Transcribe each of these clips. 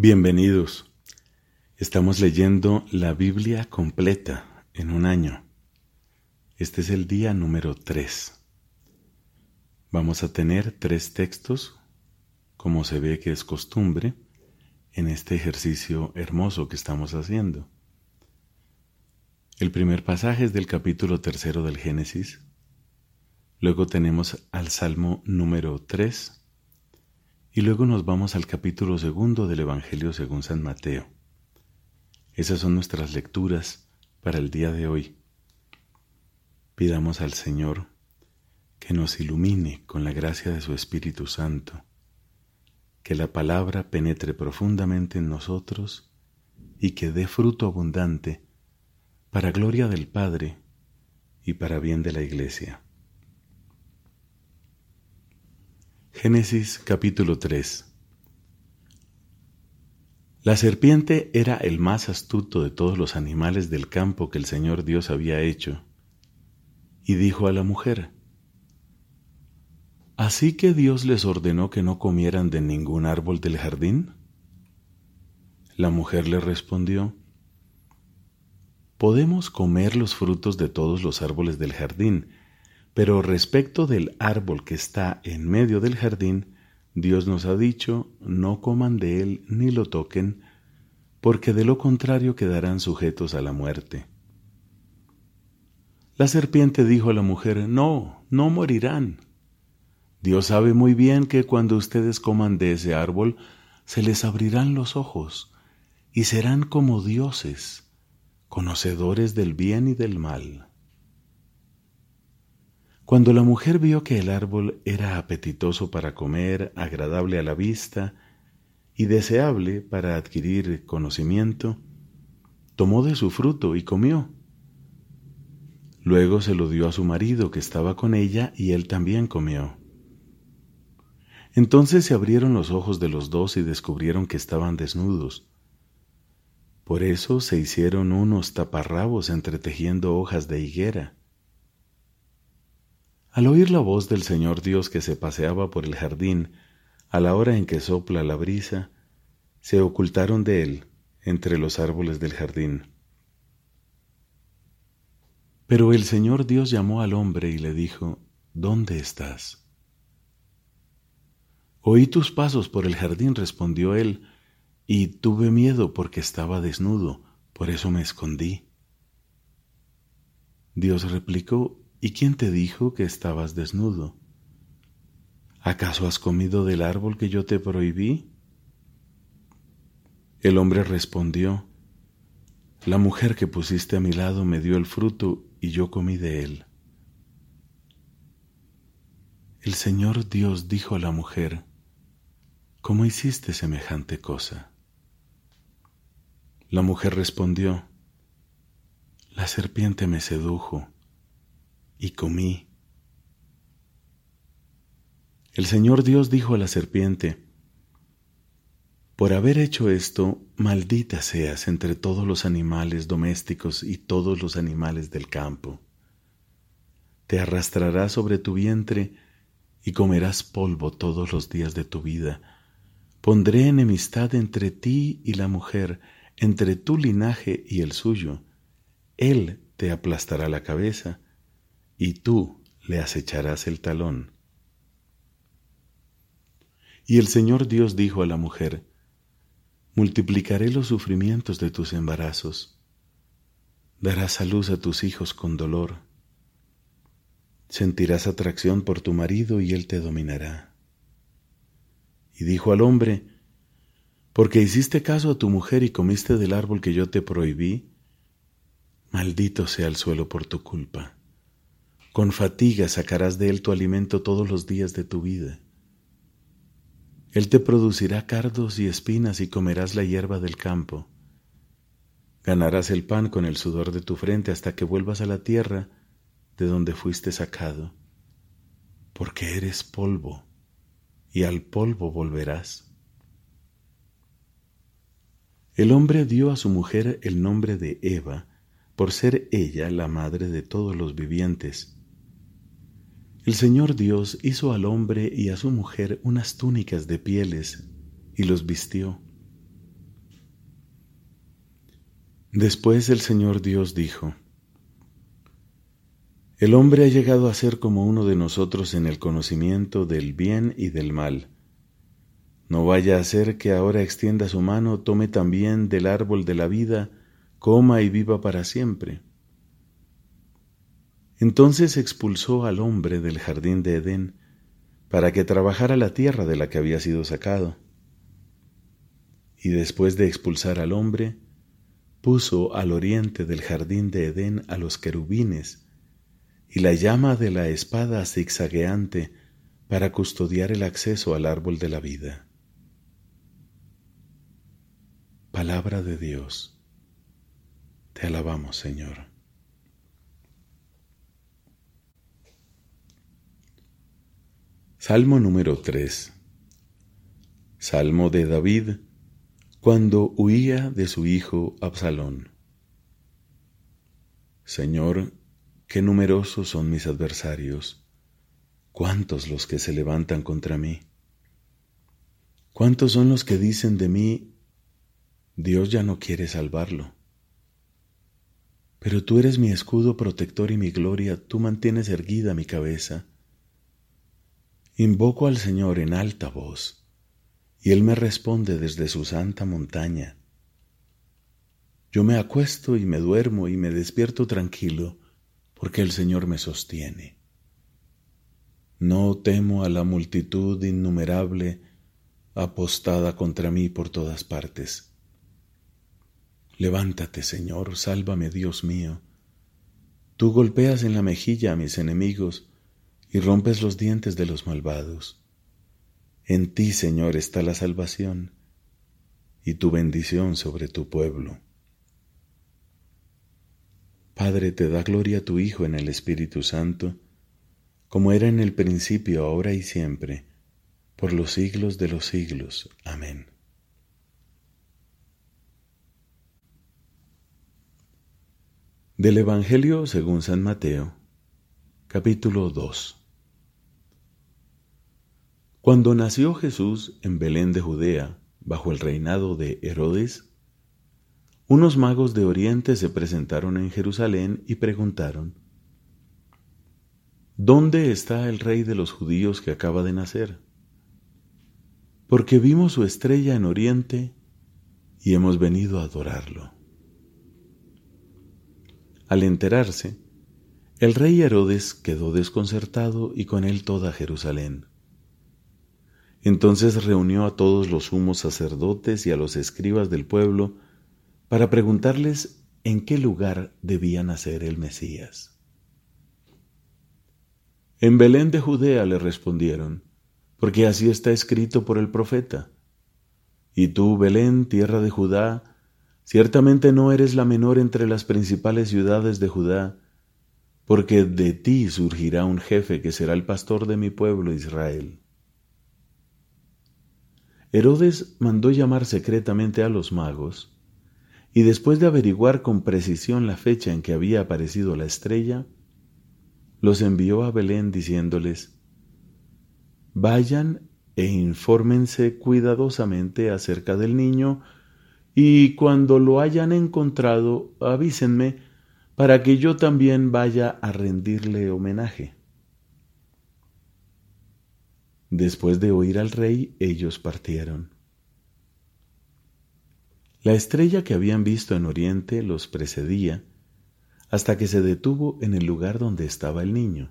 Bienvenidos. Estamos leyendo la Biblia completa en un año. Este es el día número 3. Vamos a tener tres textos, como se ve que es costumbre, en este ejercicio hermoso que estamos haciendo. El primer pasaje es del capítulo tercero del Génesis. Luego tenemos al Salmo número 3 y luego nos vamos al capítulo segundo del Evangelio según San Mateo. Esas son nuestras lecturas para el día de hoy. Pidamos al Señor que nos ilumine con la gracia de su Espíritu Santo, que la palabra penetre profundamente en nosotros y que dé fruto abundante para gloria del Padre y para bien de la Iglesia. Génesis capítulo 3 La serpiente era el más astuto de todos los animales del campo que el Señor Dios había hecho, y dijo a la mujer, ¿Así que Dios les ordenó que no comieran de ningún árbol del jardín? La mujer le respondió, Podemos comer los frutos de todos los árboles del jardín, pero respecto del árbol que está en medio del jardín, Dios nos ha dicho, no coman de él ni lo toquen, porque de lo contrario quedarán sujetos a la muerte. La serpiente dijo a la mujer, no, no morirán. Dios sabe muy bien que cuando ustedes coman de ese árbol, se les abrirán los ojos y serán como dioses, conocedores del bien y del mal. Cuando la mujer vio que el árbol era apetitoso para comer, agradable a la vista y deseable para adquirir conocimiento, tomó de su fruto y comió. Luego se lo dio a su marido que estaba con ella y él también comió. Entonces se abrieron los ojos de los dos y descubrieron que estaban desnudos. Por eso se hicieron unos taparrabos entretejiendo hojas de higuera. Al oír la voz del Señor Dios que se paseaba por el jardín a la hora en que sopla la brisa, se ocultaron de él entre los árboles del jardín. Pero el Señor Dios llamó al hombre y le dijo, ¿Dónde estás? Oí tus pasos por el jardín, respondió él, y tuve miedo porque estaba desnudo, por eso me escondí. Dios replicó, ¿Y quién te dijo que estabas desnudo? ¿Acaso has comido del árbol que yo te prohibí? El hombre respondió, La mujer que pusiste a mi lado me dio el fruto y yo comí de él. El Señor Dios dijo a la mujer, ¿Cómo hiciste semejante cosa? La mujer respondió, La serpiente me sedujo y comí. El Señor Dios dijo a la serpiente, Por haber hecho esto, maldita seas entre todos los animales domésticos y todos los animales del campo. Te arrastrarás sobre tu vientre y comerás polvo todos los días de tu vida. Pondré enemistad entre ti y la mujer, entre tu linaje y el suyo. Él te aplastará la cabeza y tú le acecharás el talón. Y el Señor Dios dijo a la mujer, Multiplicaré los sufrimientos de tus embarazos, darás a luz a tus hijos con dolor, sentirás atracción por tu marido y él te dominará. Y dijo al hombre, porque hiciste caso a tu mujer y comiste del árbol que yo te prohibí, maldito sea el suelo por tu culpa con fatiga sacarás de él tu alimento todos los días de tu vida. Él te producirá cardos y espinas y comerás la hierba del campo. Ganarás el pan con el sudor de tu frente hasta que vuelvas a la tierra de donde fuiste sacado, porque eres polvo y al polvo volverás. El hombre dio a su mujer el nombre de Eva por ser ella la madre de todos los vivientes el Señor Dios hizo al hombre y a su mujer unas túnicas de pieles y los vistió. Después el Señor Dios dijo, El hombre ha llegado a ser como uno de nosotros en el conocimiento del bien y del mal. No vaya a ser que ahora extienda su mano, tome también del árbol de la vida, coma y viva para siempre. Entonces expulsó al hombre del jardín de Edén, para que trabajara la tierra de la que había sido sacado. Y después de expulsar al hombre, puso al oriente del jardín de Edén a los querubines y la llama de la espada zigzagueante para custodiar el acceso al árbol de la vida. Palabra de Dios. Te alabamos, Señor. Salmo número 3. Salmo de David cuando huía de su hijo Absalón. Señor, qué numerosos son mis adversarios, cuántos los que se levantan contra mí. ¿Cuántos son los que dicen de mí, Dios ya no quiere salvarlo? Pero tú eres mi escudo protector y mi gloria, tú mantienes erguida mi cabeza. Invoco al Señor en alta voz y Él me responde desde su santa montaña. Yo me acuesto y me duermo y me despierto tranquilo, porque el Señor me sostiene. No temo a la multitud innumerable apostada contra mí por todas partes. Levántate, Señor, sálvame, Dios mío. Tú golpeas en la mejilla a mis enemigos y rompes los dientes de los malvados. En ti, Señor, está la salvación y tu bendición sobre tu pueblo. Padre, te da gloria a tu Hijo en el Espíritu Santo, como era en el principio, ahora y siempre, por los siglos de los siglos. Amén. Del Evangelio según San Mateo, capítulo 2. Cuando nació Jesús en Belén de Judea, bajo el reinado de Herodes, unos magos de Oriente se presentaron en Jerusalén y preguntaron, ¿Dónde está el rey de los judíos que acaba de nacer? Porque vimos su estrella en Oriente y hemos venido a adorarlo. Al enterarse, el rey Herodes quedó desconcertado y con él toda Jerusalén. Entonces reunió a todos los sumos sacerdotes y a los escribas del pueblo para preguntarles en qué lugar debía nacer el Mesías. En Belén de Judea le respondieron, porque así está escrito por el profeta. Y tú, Belén, tierra de Judá, ciertamente no eres la menor entre las principales ciudades de Judá, porque de ti surgirá un jefe que será el pastor de mi pueblo Israel. Herodes mandó llamar secretamente a los magos, y después de averiguar con precisión la fecha en que había aparecido la estrella, los envió a Belén diciéndoles, Vayan e infórmense cuidadosamente acerca del niño, y cuando lo hayan encontrado, avísenme para que yo también vaya a rendirle homenaje. Después de oír al rey, ellos partieron. La estrella que habían visto en Oriente los precedía hasta que se detuvo en el lugar donde estaba el niño.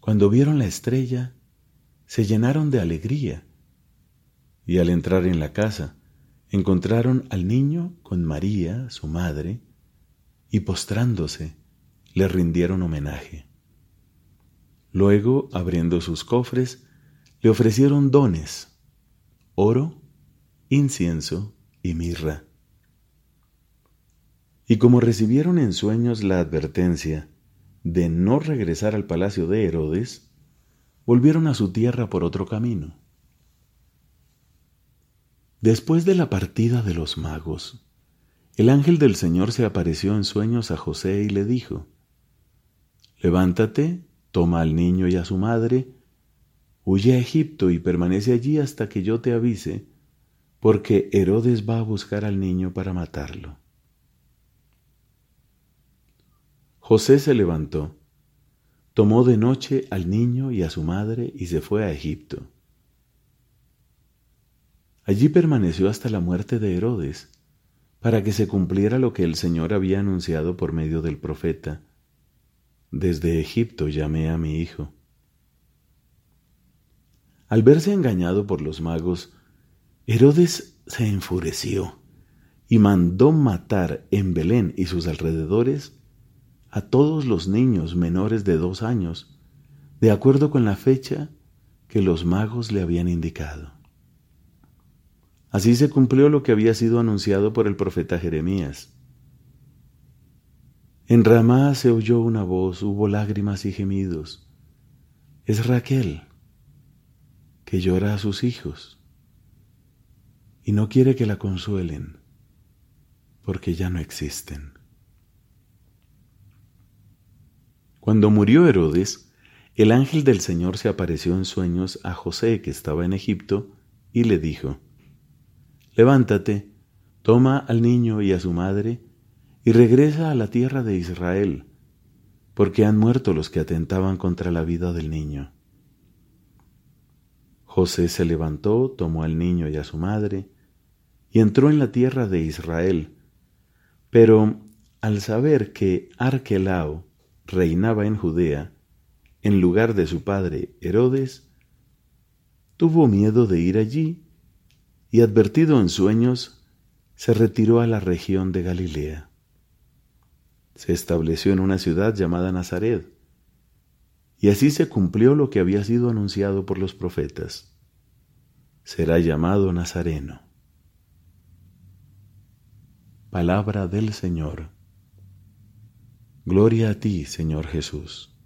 Cuando vieron la estrella, se llenaron de alegría y al entrar en la casa, encontraron al niño con María, su madre, y postrándose, le rindieron homenaje. Luego, abriendo sus cofres, le ofrecieron dones, oro, incienso y mirra. Y como recibieron en sueños la advertencia de no regresar al palacio de Herodes, volvieron a su tierra por otro camino. Después de la partida de los magos, el ángel del Señor se apareció en sueños a José y le dijo, Levántate, Toma al niño y a su madre, huye a Egipto y permanece allí hasta que yo te avise, porque Herodes va a buscar al niño para matarlo. José se levantó, tomó de noche al niño y a su madre y se fue a Egipto. Allí permaneció hasta la muerte de Herodes, para que se cumpliera lo que el Señor había anunciado por medio del profeta. Desde Egipto llamé a mi hijo. Al verse engañado por los magos, Herodes se enfureció y mandó matar en Belén y sus alrededores a todos los niños menores de dos años, de acuerdo con la fecha que los magos le habían indicado. Así se cumplió lo que había sido anunciado por el profeta Jeremías. En Ramá se oyó una voz, hubo lágrimas y gemidos. Es Raquel, que llora a sus hijos y no quiere que la consuelen porque ya no existen. Cuando murió Herodes, el ángel del Señor se apareció en sueños a José que estaba en Egipto y le dijo, Levántate, toma al niño y a su madre, y regresa a la tierra de Israel, porque han muerto los que atentaban contra la vida del niño. José se levantó, tomó al niño y a su madre, y entró en la tierra de Israel. Pero al saber que Arquelao reinaba en Judea, en lugar de su padre Herodes, tuvo miedo de ir allí y advertido en sueños, se retiró a la región de Galilea. Se estableció en una ciudad llamada Nazaret, y así se cumplió lo que había sido anunciado por los profetas. Será llamado Nazareno. Palabra del Señor. Gloria a ti, Señor Jesús.